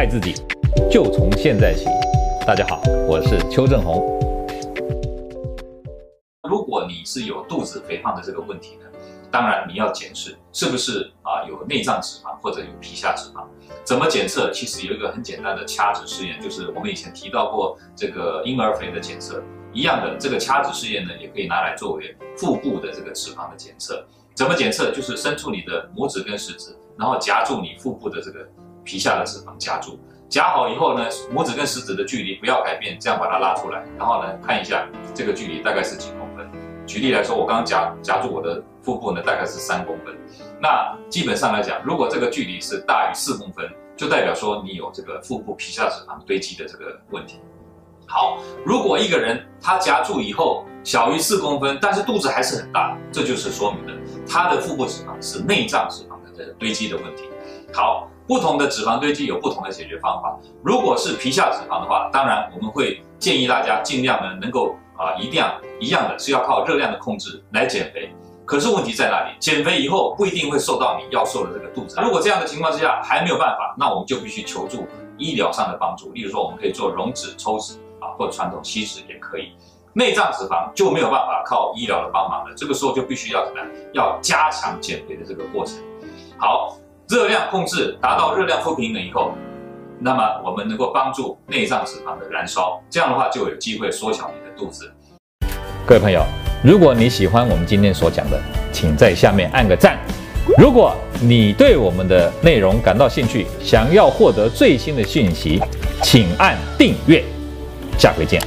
爱自己，就从现在起。大家好，我是邱正洪。如果你是有肚子肥胖的这个问题呢，当然你要检视是不是啊有内脏脂肪或者有皮下脂肪。怎么检测？其实有一个很简单的掐指试验，就是我们以前提到过这个婴儿肥的检测一样的。这个掐指试验呢，也可以拿来作为腹部的这个脂肪的检测。怎么检测？就是伸出你的拇指跟食指，然后夹住你腹部的这个皮下的脂肪，夹住。夹好以后呢，拇指跟食指的距离不要改变，这样把它拉出来，然后呢，看一下这个距离大概是几公分。举例来说，我刚刚夹夹住我的腹部呢，大概是三公分。那基本上来讲，如果这个距离是大于四公分，就代表说你有这个腹部皮下脂肪堆积的这个问题。好，如果一个人他夹住以后小于四公分，但是肚子还是很大，这就是说明了他的腹部脂肪是内脏脂肪的堆积的问题。好。不同的脂肪堆积有不同的解决方法。如果是皮下脂肪的话，当然我们会建议大家尽量呢能够啊一定要一样的是要靠热量的控制来减肥。可是问题在哪里？减肥以后不一定会瘦到你要瘦的这个肚子。如果这样的情况之下还没有办法，那我们就必须求助医疗上的帮助。例如说，我们可以做溶脂、抽脂啊，或者传统吸脂也可以。内脏脂肪就没有办法靠医疗的帮忙了。这个时候就必须要怎么样？要加强减肥的这个过程。好。热量控制达到热量不平衡以后，那么我们能够帮助内脏脂肪的燃烧，这样的话就有机会缩小你的肚子。各位朋友，如果你喜欢我们今天所讲的，请在下面按个赞。如果你对我们的内容感到兴趣，想要获得最新的讯息，请按订阅。下回见。